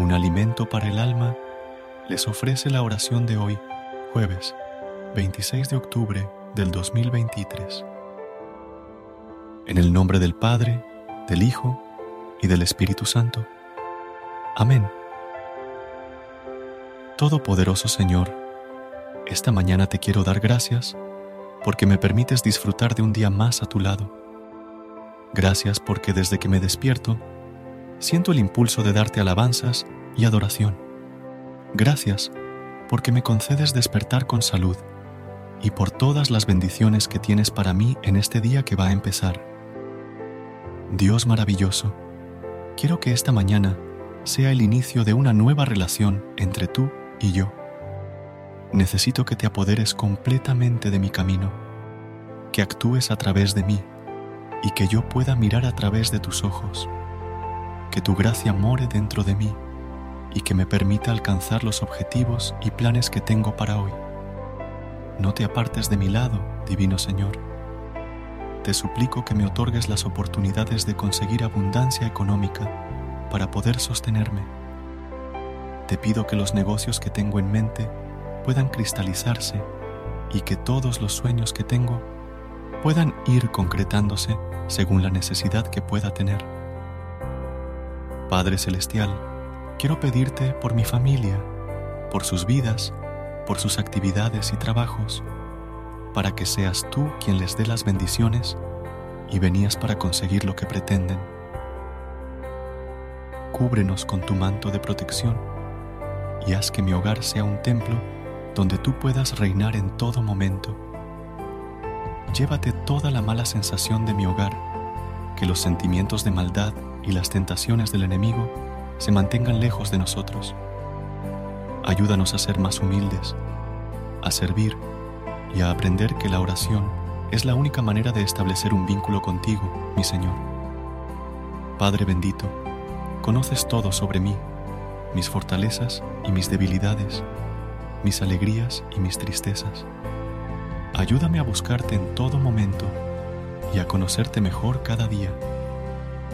un alimento para el alma, les ofrece la oración de hoy, jueves 26 de octubre del 2023. En el nombre del Padre, del Hijo y del Espíritu Santo. Amén. Todopoderoso Señor, esta mañana te quiero dar gracias porque me permites disfrutar de un día más a tu lado. Gracias porque desde que me despierto, siento el impulso de darte alabanzas y adoración. Gracias porque me concedes despertar con salud y por todas las bendiciones que tienes para mí en este día que va a empezar. Dios maravilloso, quiero que esta mañana sea el inicio de una nueva relación entre tú y yo. Necesito que te apoderes completamente de mi camino, que actúes a través de mí y que yo pueda mirar a través de tus ojos, que tu gracia more dentro de mí y que me permita alcanzar los objetivos y planes que tengo para hoy. No te apartes de mi lado, Divino Señor. Te suplico que me otorgues las oportunidades de conseguir abundancia económica para poder sostenerme. Te pido que los negocios que tengo en mente puedan cristalizarse y que todos los sueños que tengo puedan ir concretándose según la necesidad que pueda tener. Padre Celestial, quiero pedirte por mi familia, por sus vidas, por sus actividades y trabajos, para que seas tú quien les dé las bendiciones y venías para conseguir lo que pretenden. Cúbrenos con tu manto de protección y haz que mi hogar sea un templo donde tú puedas reinar en todo momento. Llévate toda la mala sensación de mi hogar, que los sentimientos de maldad y las tentaciones del enemigo se mantengan lejos de nosotros. Ayúdanos a ser más humildes, a servir y a aprender que la oración es la única manera de establecer un vínculo contigo, mi Señor. Padre bendito, conoces todo sobre mí, mis fortalezas y mis debilidades mis alegrías y mis tristezas. Ayúdame a buscarte en todo momento y a conocerte mejor cada día.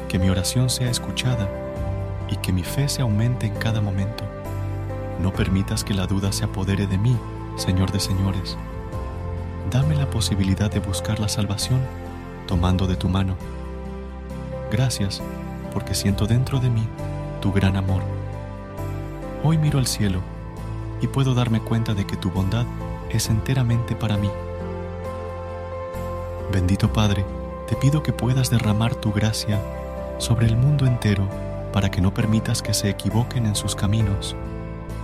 Que mi oración sea escuchada y que mi fe se aumente en cada momento. No permitas que la duda se apodere de mí, Señor de señores. Dame la posibilidad de buscar la salvación tomando de tu mano. Gracias porque siento dentro de mí tu gran amor. Hoy miro al cielo y puedo darme cuenta de que tu bondad es enteramente para mí. Bendito Padre, te pido que puedas derramar tu gracia sobre el mundo entero para que no permitas que se equivoquen en sus caminos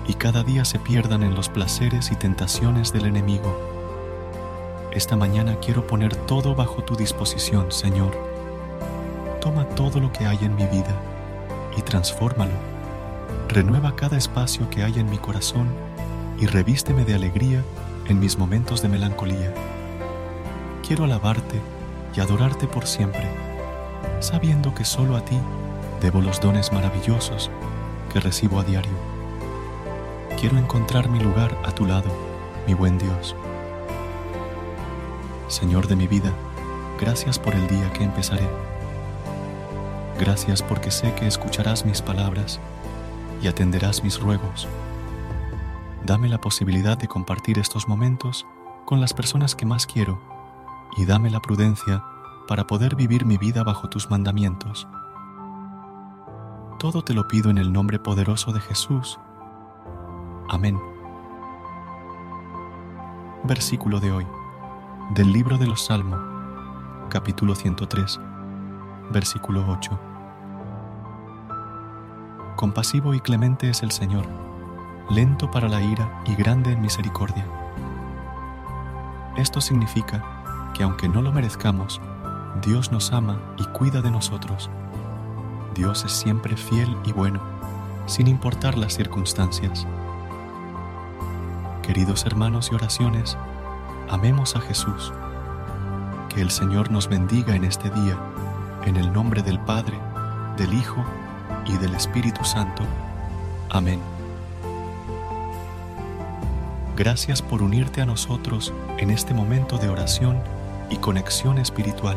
y cada día se pierdan en los placeres y tentaciones del enemigo. Esta mañana quiero poner todo bajo tu disposición, Señor. Toma todo lo que hay en mi vida y transfórmalo renueva cada espacio que hay en mi corazón y revísteme de alegría en mis momentos de melancolía. Quiero alabarte y adorarte por siempre, sabiendo que solo a ti debo los dones maravillosos que recibo a diario. Quiero encontrar mi lugar a tu lado, mi buen Dios. Señor de mi vida, gracias por el día que empezaré. Gracias porque sé que escucharás mis palabras y atenderás mis ruegos. Dame la posibilidad de compartir estos momentos con las personas que más quiero y dame la prudencia para poder vivir mi vida bajo tus mandamientos. Todo te lo pido en el nombre poderoso de Jesús. Amén. Versículo de hoy, del libro de los Salmos, capítulo 103, versículo 8. Compasivo y clemente es el Señor, lento para la ira y grande en misericordia. Esto significa que aunque no lo merezcamos, Dios nos ama y cuida de nosotros. Dios es siempre fiel y bueno, sin importar las circunstancias. Queridos hermanos y oraciones, amemos a Jesús. Que el Señor nos bendiga en este día, en el nombre del Padre, del Hijo y del Espíritu Santo. Amén. Gracias por unirte a nosotros en este momento de oración y conexión espiritual.